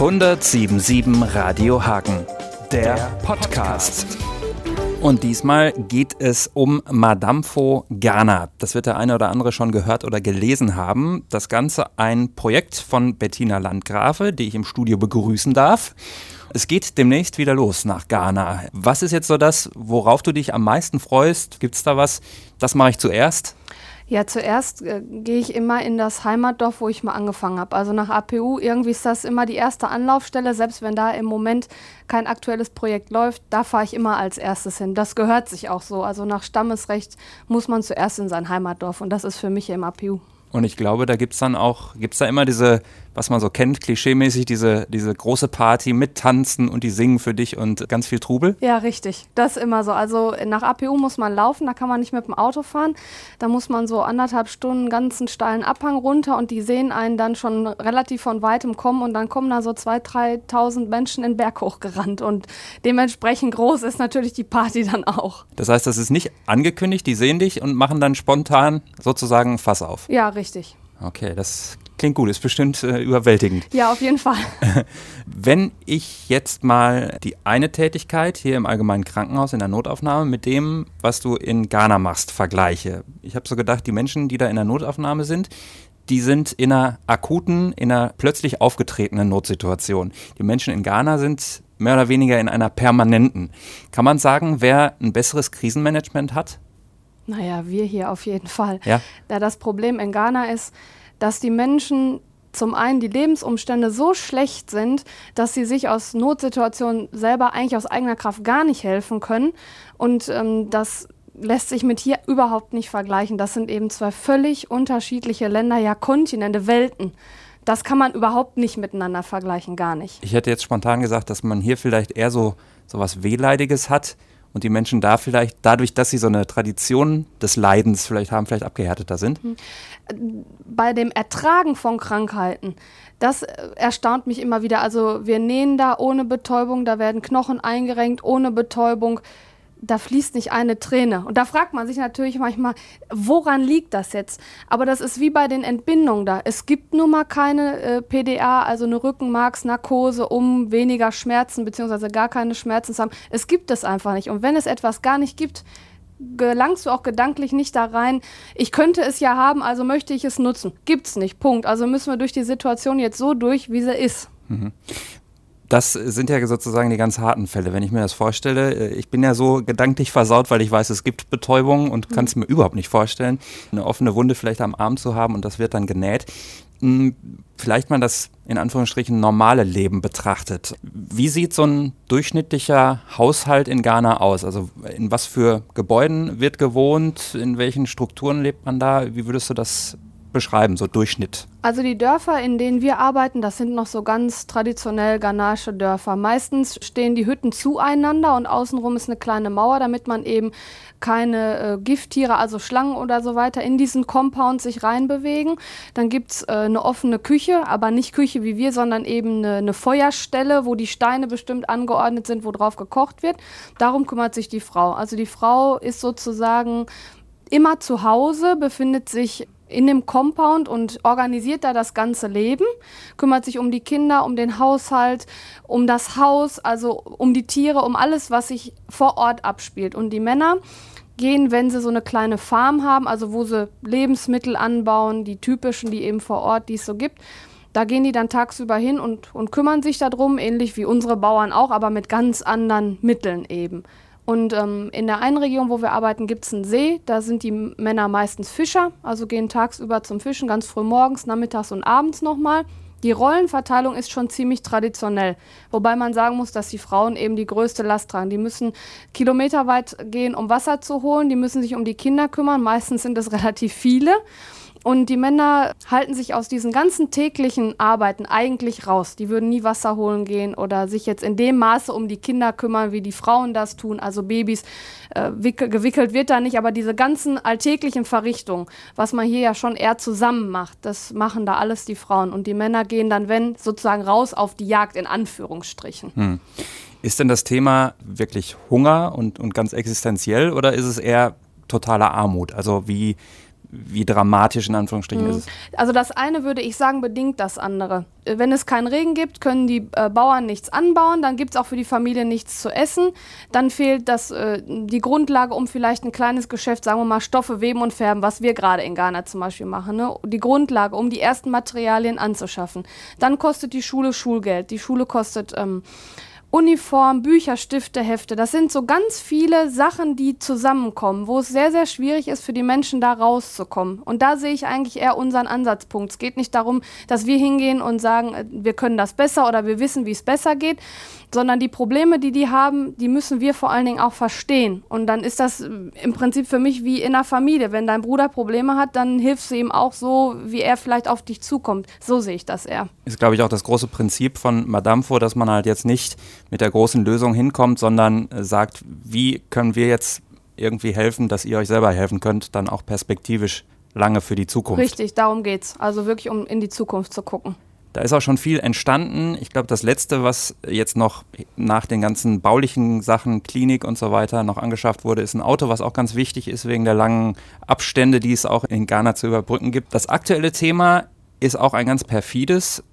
1077 Radio Hagen, der Podcast. Und diesmal geht es um Madame Fo Ghana. Das wird der eine oder andere schon gehört oder gelesen haben. Das Ganze ein Projekt von Bettina Landgrafe, die ich im Studio begrüßen darf. Es geht demnächst wieder los nach Ghana. Was ist jetzt so das, worauf du dich am meisten freust? Gibt es da was? Das mache ich zuerst. Ja, zuerst äh, gehe ich immer in das Heimatdorf, wo ich mal angefangen habe. Also nach APU, irgendwie ist das immer die erste Anlaufstelle, selbst wenn da im Moment kein aktuelles Projekt läuft, da fahre ich immer als erstes hin. Das gehört sich auch so. Also nach Stammesrecht muss man zuerst in sein Heimatdorf und das ist für mich im APU. Und ich glaube, da gibt es dann auch, gibt es da immer diese was man so kennt, klischeemäßig, diese, diese große Party mit Tanzen und die singen für dich und ganz viel Trubel? Ja, richtig. Das ist immer so. Also nach APU muss man laufen, da kann man nicht mit dem Auto fahren. Da muss man so anderthalb Stunden ganzen steilen Abhang runter und die sehen einen dann schon relativ von weitem kommen und dann kommen da so 2.000, 3.000 Menschen in den Berg hochgerannt und dementsprechend groß ist natürlich die Party dann auch. Das heißt, das ist nicht angekündigt, die sehen dich und machen dann spontan sozusagen Fass auf? Ja, richtig. Okay, das Klingt gut, ist bestimmt äh, überwältigend. Ja, auf jeden Fall. Wenn ich jetzt mal die eine Tätigkeit hier im allgemeinen Krankenhaus in der Notaufnahme mit dem, was du in Ghana machst, vergleiche. Ich habe so gedacht, die Menschen, die da in der Notaufnahme sind, die sind in einer akuten, in einer plötzlich aufgetretenen Notsituation. Die Menschen in Ghana sind mehr oder weniger in einer permanenten. Kann man sagen, wer ein besseres Krisenmanagement hat? Naja, wir hier auf jeden Fall. Ja. Da das Problem in Ghana ist, dass die Menschen zum einen die Lebensumstände so schlecht sind, dass sie sich aus Notsituationen selber eigentlich aus eigener Kraft gar nicht helfen können. Und ähm, das lässt sich mit hier überhaupt nicht vergleichen. Das sind eben zwei völlig unterschiedliche Länder, ja Kontinente, Welten. Das kann man überhaupt nicht miteinander vergleichen, gar nicht. Ich hätte jetzt spontan gesagt, dass man hier vielleicht eher so, so was Wehleidiges hat und die Menschen da vielleicht dadurch, dass sie so eine Tradition des Leidens vielleicht haben, vielleicht abgehärteter sind? Hm. Bei dem Ertragen von Krankheiten, das äh, erstaunt mich immer wieder. Also wir nähen da ohne Betäubung, da werden Knochen eingerenkt ohne Betäubung da fließt nicht eine Träne. Und da fragt man sich natürlich manchmal, woran liegt das jetzt? Aber das ist wie bei den Entbindungen da. Es gibt nun mal keine äh, PDA, also eine Rückenmarksnarkose, um weniger Schmerzen bzw. gar keine Schmerzen zu haben. Es gibt es einfach nicht. Und wenn es etwas gar nicht gibt, gelangst du auch gedanklich nicht da rein, ich könnte es ja haben, also möchte ich es nutzen. Gibt's nicht. Punkt. Also müssen wir durch die Situation jetzt so durch, wie sie ist. Mhm. Das sind ja sozusagen die ganz harten Fälle. Wenn ich mir das vorstelle, äh, ich bin ja so gedanklich versaut, weil ich weiß, es gibt Betäubung und kann es mir überhaupt nicht vorstellen, eine offene Wunde vielleicht am Arm zu haben und das wird dann genäht. Hm, vielleicht mal das in Anführungsstrichen normale Leben betrachtet. Wie sieht so ein durchschnittlicher Haushalt in Ghana aus? Also in was für Gebäuden wird gewohnt? In welchen Strukturen lebt man da? Wie würdest du das beschreiben, so Durchschnitt? Also die Dörfer, in denen wir arbeiten, das sind noch so ganz traditionell ghanaische Dörfer. Meistens stehen die Hütten zueinander und außenrum ist eine kleine Mauer, damit man eben keine äh, Gifttiere, also Schlangen oder so weiter, in diesen Compound sich reinbewegen. Dann gibt es äh, eine offene Küche, aber nicht Küche wie wir, sondern eben eine, eine Feuerstelle, wo die Steine bestimmt angeordnet sind, wo drauf gekocht wird. Darum kümmert sich die Frau. Also die Frau ist sozusagen immer zu Hause, befindet sich in dem Compound und organisiert da das ganze Leben, kümmert sich um die Kinder, um den Haushalt, um das Haus, also um die Tiere, um alles, was sich vor Ort abspielt. Und die Männer gehen, wenn sie so eine kleine Farm haben, also wo sie Lebensmittel anbauen, die typischen, die eben vor Ort, die es so gibt, da gehen die dann tagsüber hin und, und kümmern sich darum, ähnlich wie unsere Bauern auch, aber mit ganz anderen Mitteln eben. Und ähm, in der einen Region, wo wir arbeiten, gibt es einen See. Da sind die Männer meistens Fischer, also gehen tagsüber zum Fischen, ganz früh morgens, nachmittags und abends nochmal. Die Rollenverteilung ist schon ziemlich traditionell, wobei man sagen muss, dass die Frauen eben die größte Last tragen. Die müssen kilometerweit gehen, um Wasser zu holen, die müssen sich um die Kinder kümmern, meistens sind es relativ viele. Und die Männer halten sich aus diesen ganzen täglichen Arbeiten eigentlich raus. Die würden nie Wasser holen gehen oder sich jetzt in dem Maße um die Kinder kümmern, wie die Frauen das tun, also Babys. Äh, gewickelt wird da nicht, aber diese ganzen alltäglichen Verrichtungen, was man hier ja schon eher zusammen macht, das machen da alles die Frauen. Und die Männer gehen dann, wenn, sozusagen raus auf die Jagd in Anführungsstrichen. Hm. Ist denn das Thema wirklich Hunger und, und ganz existenziell oder ist es eher totale Armut? Also wie wie dramatisch in Anführungsstrichen mhm. ist es? Also das eine würde ich sagen, bedingt das andere. Wenn es keinen Regen gibt, können die äh, Bauern nichts anbauen, dann gibt es auch für die Familie nichts zu essen. Dann fehlt das, äh, die Grundlage, um vielleicht ein kleines Geschäft, sagen wir mal, Stoffe weben und färben, was wir gerade in Ghana zum Beispiel machen. Ne? Die Grundlage, um die ersten Materialien anzuschaffen. Dann kostet die Schule Schulgeld. Die Schule kostet ähm, Uniform, Bücher, Stifte, Hefte. Das sind so ganz viele Sachen, die zusammenkommen, wo es sehr, sehr schwierig ist für die Menschen da rauszukommen. Und da sehe ich eigentlich eher unseren Ansatzpunkt. Es geht nicht darum, dass wir hingehen und sagen, äh, wir können das besser oder wir wissen, wie es besser geht, sondern die Probleme, die die haben, die müssen wir vor allen Dingen auch verstehen. Und dann ist das äh, im Prinzip für mich wie in der Familie. Wenn dein Bruder Probleme hat, dann hilfst du ihm auch so, wie er vielleicht auf dich zukommt. So sehe ich das eher. Ist, glaube ich, auch das große Prinzip von Madame vor, dass man halt jetzt nicht mit der großen Lösung hinkommt, sondern äh, sagt, wie können wir jetzt irgendwie helfen, dass ihr euch selber helfen könnt, dann auch perspektivisch lange für die Zukunft. Richtig, darum geht es. Also wirklich, um in die Zukunft zu gucken. Da ist auch schon viel entstanden. Ich glaube, das Letzte, was jetzt noch nach den ganzen baulichen Sachen, Klinik und so weiter noch angeschafft wurde, ist ein Auto, was auch ganz wichtig ist wegen der langen Abstände, die es auch in Ghana zu überbrücken gibt. Das aktuelle Thema ist auch ein ganz perfides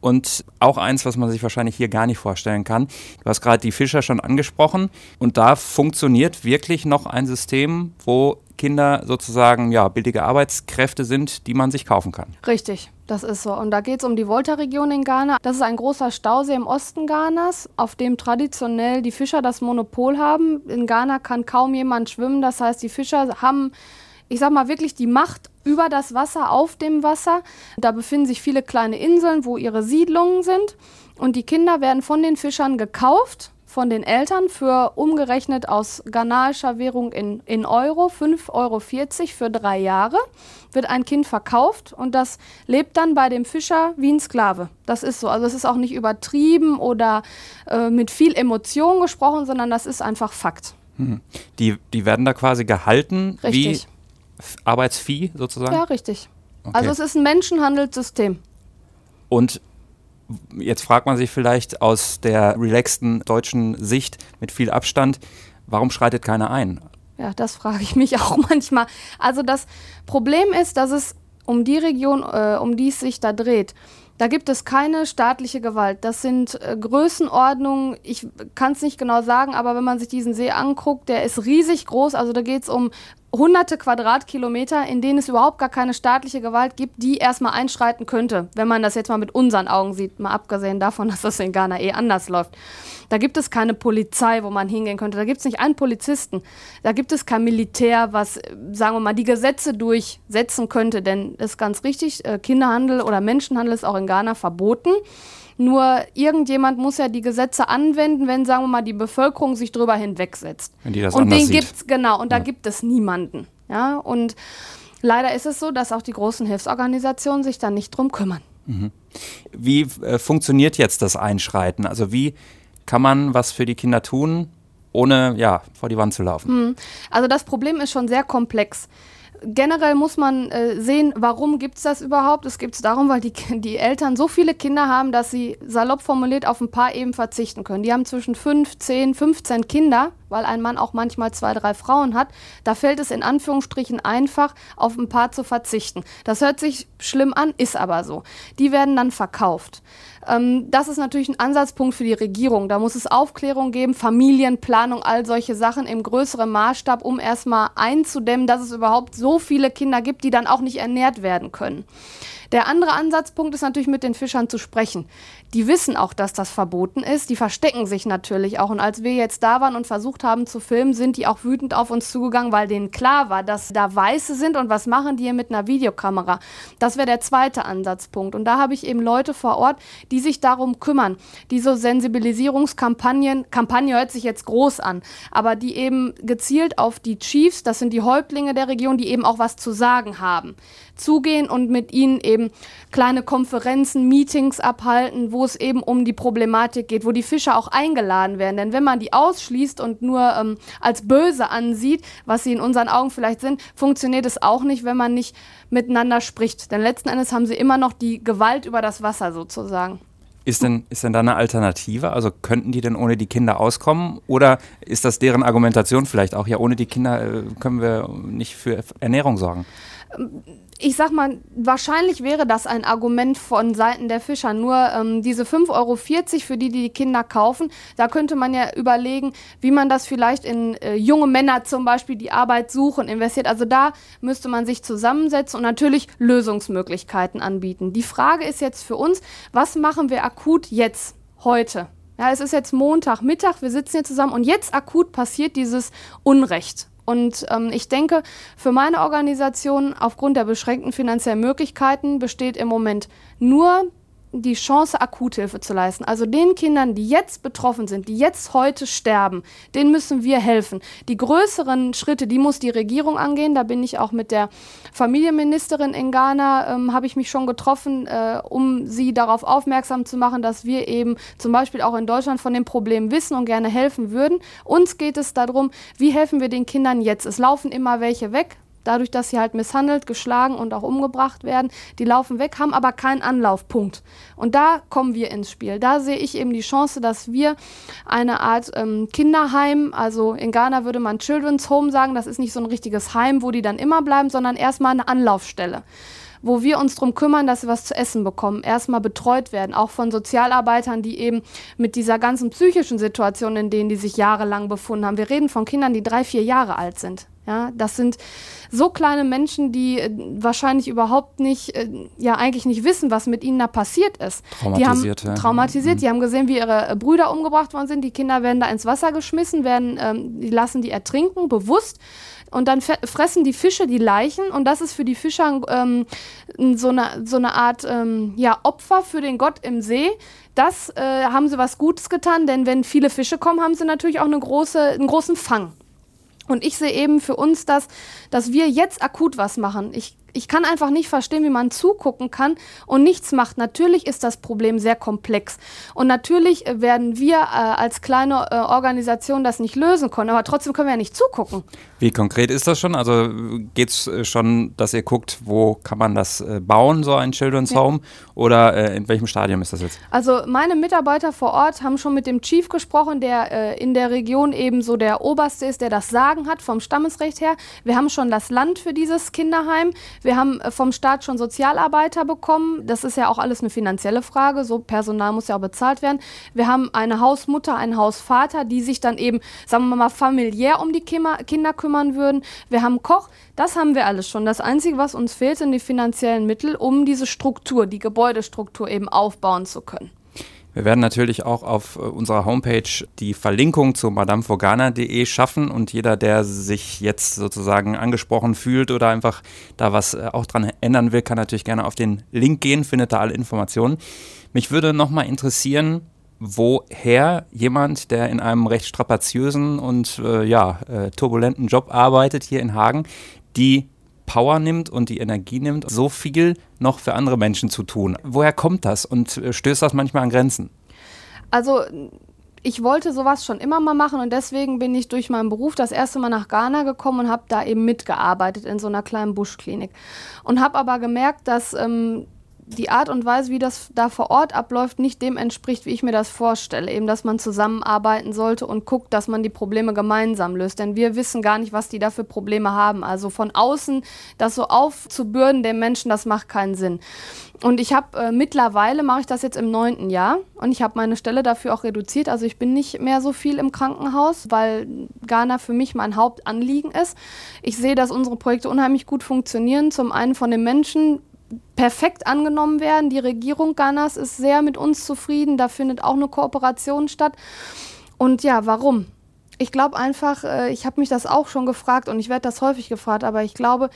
und auch eins, was man sich wahrscheinlich hier gar nicht vorstellen kann. Du hast gerade die Fischer schon angesprochen und da funktioniert wirklich noch ein System, wo Kinder sozusagen ja billige Arbeitskräfte sind, die man sich kaufen kann. Richtig. Das ist so. Und da geht es um die Volta-Region in Ghana. Das ist ein großer Stausee im Osten Ghanas, auf dem traditionell die Fischer das Monopol haben. In Ghana kann kaum jemand schwimmen. Das heißt, die Fischer haben, ich sag mal, wirklich die Macht über das Wasser, auf dem Wasser. Da befinden sich viele kleine Inseln, wo ihre Siedlungen sind. Und die Kinder werden von den Fischern gekauft von den Eltern für umgerechnet aus ghanaischer Währung in, in Euro, 5,40 Euro für drei Jahre, wird ein Kind verkauft und das lebt dann bei dem Fischer wie ein Sklave. Das ist so. Also es ist auch nicht übertrieben oder äh, mit viel Emotion gesprochen, sondern das ist einfach Fakt. Hm. Die, die werden da quasi gehalten richtig. wie Arbeitsvieh sozusagen? Ja, richtig. Okay. Also es ist ein Menschenhandelssystem. Und Jetzt fragt man sich vielleicht aus der relaxten deutschen Sicht mit viel Abstand, warum schreitet keiner ein? Ja, das frage ich mich auch manchmal. Also das Problem ist, dass es um die Region, äh, um die es sich da dreht, da gibt es keine staatliche Gewalt. Das sind äh, Größenordnungen, ich kann es nicht genau sagen, aber wenn man sich diesen See anguckt, der ist riesig groß. Also da geht es um hunderte Quadratkilometer, in denen es überhaupt gar keine staatliche Gewalt gibt, die erstmal einschreiten könnte, wenn man das jetzt mal mit unseren Augen sieht, mal abgesehen davon, dass das in Ghana eh anders läuft. Da gibt es keine Polizei, wo man hingehen könnte. Da gibt es nicht einen Polizisten. Da gibt es kein Militär, was, sagen wir mal, die Gesetze durchsetzen könnte. Denn ist ganz richtig, äh, Kinderhandel oder Menschenhandel ist auch in Ghana verboten. Nur irgendjemand muss ja die Gesetze anwenden, wenn, sagen wir mal, die Bevölkerung sich drüber hinwegsetzt. Wenn die das und den gibt es, genau, und ja. da gibt es niemanden. Ja, und leider ist es so, dass auch die großen Hilfsorganisationen sich da nicht drum kümmern. Mhm. Wie äh, funktioniert jetzt das Einschreiten? Also wie kann man was für die Kinder tun, ohne ja, vor die Wand zu laufen? Mhm. Also das Problem ist schon sehr komplex generell muss man äh, sehen, warum gibt es das überhaupt? Es gibt es darum, weil die, die Eltern so viele Kinder haben, dass sie salopp formuliert auf ein paar eben verzichten können. Die haben zwischen 5, 10, 15 Kinder, weil ein Mann auch manchmal zwei, drei Frauen hat. Da fällt es in Anführungsstrichen einfach, auf ein paar zu verzichten. Das hört sich schlimm an, ist aber so. Die werden dann verkauft. Ähm, das ist natürlich ein Ansatzpunkt für die Regierung. Da muss es Aufklärung geben, Familienplanung, all solche Sachen im größeren Maßstab, um erstmal einzudämmen, dass es überhaupt so viele Kinder gibt, die dann auch nicht ernährt werden können. Der andere Ansatzpunkt ist natürlich mit den Fischern zu sprechen. Die wissen auch, dass das verboten ist. Die verstecken sich natürlich auch. Und als wir jetzt da waren und versucht haben zu filmen, sind die auch wütend auf uns zugegangen, weil denen klar war, dass da Weiße sind und was machen die hier mit einer Videokamera. Das wäre der zweite Ansatzpunkt. Und da habe ich eben Leute vor Ort, die sich darum kümmern, die so Sensibilisierungskampagnen, Kampagne hört sich jetzt groß an, aber die eben gezielt auf die Chiefs, das sind die Häuptlinge der Region, die eben auch was zu sagen haben, zugehen und mit ihnen eben kleine Konferenzen, Meetings abhalten, wo es eben um die Problematik geht, wo die Fischer auch eingeladen werden. Denn wenn man die ausschließt und nur ähm, als böse ansieht, was sie in unseren Augen vielleicht sind, funktioniert es auch nicht, wenn man nicht miteinander spricht. Denn letzten Endes haben sie immer noch die Gewalt über das Wasser sozusagen. Ist denn, ist denn da eine Alternative? Also könnten die denn ohne die Kinder auskommen? Oder ist das deren Argumentation vielleicht auch, ja, ohne die Kinder äh, können wir nicht für Ernährung sorgen? Ich sag mal, wahrscheinlich wäre das ein Argument von Seiten der Fischer. Nur ähm, diese 5,40 Euro, für die, die die Kinder kaufen, da könnte man ja überlegen, wie man das vielleicht in äh, junge Männer zum Beispiel, die Arbeit suchen, investiert. Also da müsste man sich zusammensetzen und natürlich Lösungsmöglichkeiten anbieten. Die Frage ist jetzt für uns, was machen wir akut jetzt, heute? Ja, es ist jetzt Montagmittag, wir sitzen hier zusammen und jetzt akut passiert dieses Unrecht. Und ähm, ich denke, für meine Organisation aufgrund der beschränkten finanziellen Möglichkeiten besteht im Moment nur die Chance, Akuthilfe zu leisten. Also den Kindern, die jetzt betroffen sind, die jetzt heute sterben, denen müssen wir helfen. Die größeren Schritte, die muss die Regierung angehen. Da bin ich auch mit der Familienministerin in Ghana, ähm, habe ich mich schon getroffen, äh, um sie darauf aufmerksam zu machen, dass wir eben zum Beispiel auch in Deutschland von dem Problem wissen und gerne helfen würden. Uns geht es darum, wie helfen wir den Kindern jetzt? Es laufen immer welche weg dadurch, dass sie halt misshandelt, geschlagen und auch umgebracht werden. Die laufen weg, haben aber keinen Anlaufpunkt. Und da kommen wir ins Spiel. Da sehe ich eben die Chance, dass wir eine Art ähm, Kinderheim, also in Ghana würde man Children's Home sagen, das ist nicht so ein richtiges Heim, wo die dann immer bleiben, sondern erstmal eine Anlaufstelle wo wir uns darum kümmern, dass sie was zu essen bekommen, erstmal betreut werden, auch von Sozialarbeitern, die eben mit dieser ganzen psychischen Situation, in denen die sich jahrelang befunden haben. Wir reden von Kindern, die drei, vier Jahre alt sind. Ja, das sind so kleine Menschen, die äh, wahrscheinlich überhaupt nicht, äh, ja, eigentlich nicht wissen, was mit ihnen da passiert ist. Traumatisiert, die haben. Traumatisiert, mhm. die haben gesehen, wie ihre äh, Brüder umgebracht worden sind. Die Kinder werden da ins Wasser geschmissen, werden, ähm, die lassen die ertrinken, bewusst. Und dann fressen die Fische die Leichen und das ist für die Fischer ähm, so, eine, so eine Art ähm, ja, Opfer für den Gott im See. Das äh, haben sie was Gutes getan, denn wenn viele Fische kommen, haben sie natürlich auch eine große, einen großen Fang. Und ich sehe eben für uns das, dass wir jetzt akut was machen. Ich ich kann einfach nicht verstehen, wie man zugucken kann und nichts macht. Natürlich ist das Problem sehr komplex. Und natürlich äh, werden wir äh, als kleine äh, Organisation das nicht lösen können. Aber trotzdem können wir ja nicht zugucken. Wie konkret ist das schon? Also geht es äh, schon, dass ihr guckt, wo kann man das äh, bauen, so ein Children's ja. Home? Oder in welchem Stadium ist das jetzt? Also meine Mitarbeiter vor Ort haben schon mit dem Chief gesprochen, der in der Region eben so der Oberste ist, der das Sagen hat vom Stammesrecht her. Wir haben schon das Land für dieses Kinderheim. Wir haben äh, vom Staat schon Sozialarbeiter bekommen. Das ist ja auch alles eine finanzielle Frage. So Personal muss ja auch bezahlt werden. Wir haben eine Hausmutter, einen Hausvater, die sich dann eben, sagen wir mal, familiär um die Kinder kümmern würden. Wir haben Koch. Das haben wir alles schon. Das Einzige, was uns fehlt, sind die finanziellen Mittel, um diese Struktur, die Gebäudestruktur eben aufbauen zu können. Wir werden natürlich auch auf äh, unserer Homepage die Verlinkung zu madamefogana.de schaffen und jeder, der sich jetzt sozusagen angesprochen fühlt oder einfach da was äh, auch dran ändern will, kann natürlich gerne auf den Link gehen, findet da alle Informationen. Mich würde nochmal interessieren, woher jemand, der in einem recht strapaziösen und äh, ja, äh, turbulenten Job arbeitet hier in Hagen, die Power nimmt und die Energie nimmt, so viel noch für andere Menschen zu tun. Woher kommt das und äh, stößt das manchmal an Grenzen? Also ich wollte sowas schon immer mal machen und deswegen bin ich durch meinen Beruf das erste Mal nach Ghana gekommen und habe da eben mitgearbeitet in so einer kleinen Buschklinik. Und habe aber gemerkt, dass ähm, die Art und Weise, wie das da vor Ort abläuft, nicht dem entspricht, wie ich mir das vorstelle. Eben, dass man zusammenarbeiten sollte und guckt, dass man die Probleme gemeinsam löst. Denn wir wissen gar nicht, was die da für Probleme haben. Also von außen das so aufzubürden den Menschen, das macht keinen Sinn. Und ich habe äh, mittlerweile, mache ich das jetzt im neunten Jahr und ich habe meine Stelle dafür auch reduziert. Also ich bin nicht mehr so viel im Krankenhaus, weil Ghana für mich mein Hauptanliegen ist. Ich sehe, dass unsere Projekte unheimlich gut funktionieren. Zum einen von den Menschen, perfekt angenommen werden. Die Regierung Ghanas ist sehr mit uns zufrieden. Da findet auch eine Kooperation statt. Und ja, warum? Ich glaube einfach, äh, ich habe mich das auch schon gefragt und ich werde das häufig gefragt, aber ich glaube,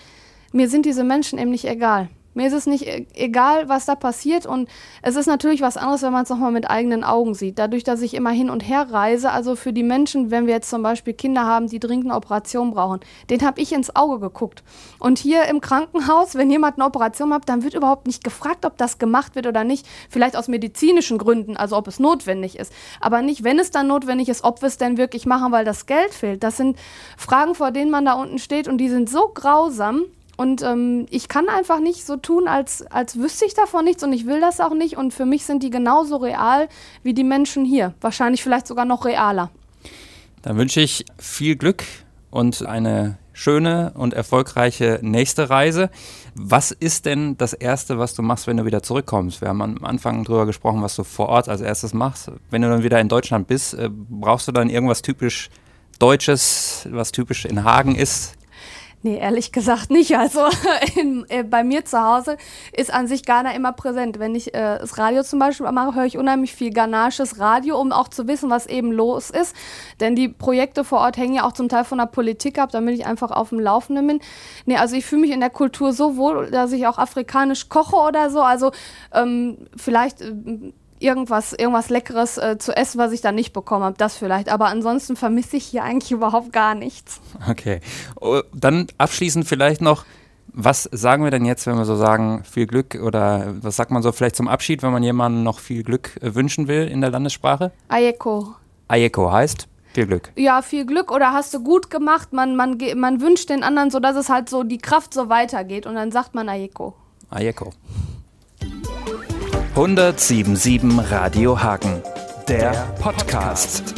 mir sind diese Menschen eben nicht egal. Mir ist es nicht e-, egal, was da passiert. Und es ist natürlich was anderes, wenn man es nochmal mit eigenen Augen sieht. Dadurch, dass ich immer hin und her reise, also für die Menschen, wenn wir jetzt zum Beispiel Kinder haben, die dringend eine Operation brauchen, den habe ich ins Auge geguckt. Und hier im Krankenhaus, wenn jemand eine Operation hat, dann wird überhaupt nicht gefragt, ob das gemacht wird oder nicht. Vielleicht aus medizinischen Gründen, also ob es notwendig ist. Aber nicht, wenn es dann notwendig ist, ob wir es denn wirklich machen, weil das Geld fehlt. Das sind Fragen, vor denen man da unten steht und die sind so grausam. Und ähm, ich kann einfach nicht so tun, als, als wüsste ich davon nichts und ich will das auch nicht. Und für mich sind die genauso real wie die Menschen hier. Wahrscheinlich vielleicht sogar noch realer. Dann wünsche ich viel Glück und eine schöne und erfolgreiche nächste Reise. Was ist denn das Erste, was du machst, wenn du wieder zurückkommst? Wir haben am Anfang drüber gesprochen, was du vor Ort als erstes machst. Wenn du dann wieder in Deutschland bist, äh, brauchst du dann irgendwas typisch Deutsches, was typisch in Hagen ist? Nee, ehrlich gesagt nicht. Also in, äh, bei mir zu Hause ist an sich Ghana immer präsent. Wenn ich äh, das Radio zum Beispiel mache, höre ich unheimlich viel ghanaisches Radio, um auch zu wissen, was eben los ist. Denn die Projekte vor Ort hängen ja auch zum Teil von der Politik ab, damit ich einfach auf dem Laufenden bin. Nee, also ich fühle mich in der Kultur so wohl, dass ich auch afrikanisch koche oder so. Also ähm, vielleicht äh, irgendwas, irgendwas Leckeres äh, zu essen, was ich dann nicht bekommen habe. Das vielleicht. Aber ansonsten vermisse ich hier eigentlich überhaupt gar nichts. Okay. Oh, dann abschließend vielleicht noch. Was sagen wir denn jetzt, wenn wir so sagen, viel Glück oder was sagt man so vielleicht zum Abschied, wenn man jemandem noch viel Glück äh, wünschen will in der Landessprache? Ayeko. Ayeko heißt viel Glück. Ja, viel Glück oder hast du gut gemacht. Man, man, man wünscht den anderen so, dass es halt so die Kraft so weitergeht und dann sagt man Ayeko. Ayeko. 1077 Radio Hagen, der Podcast.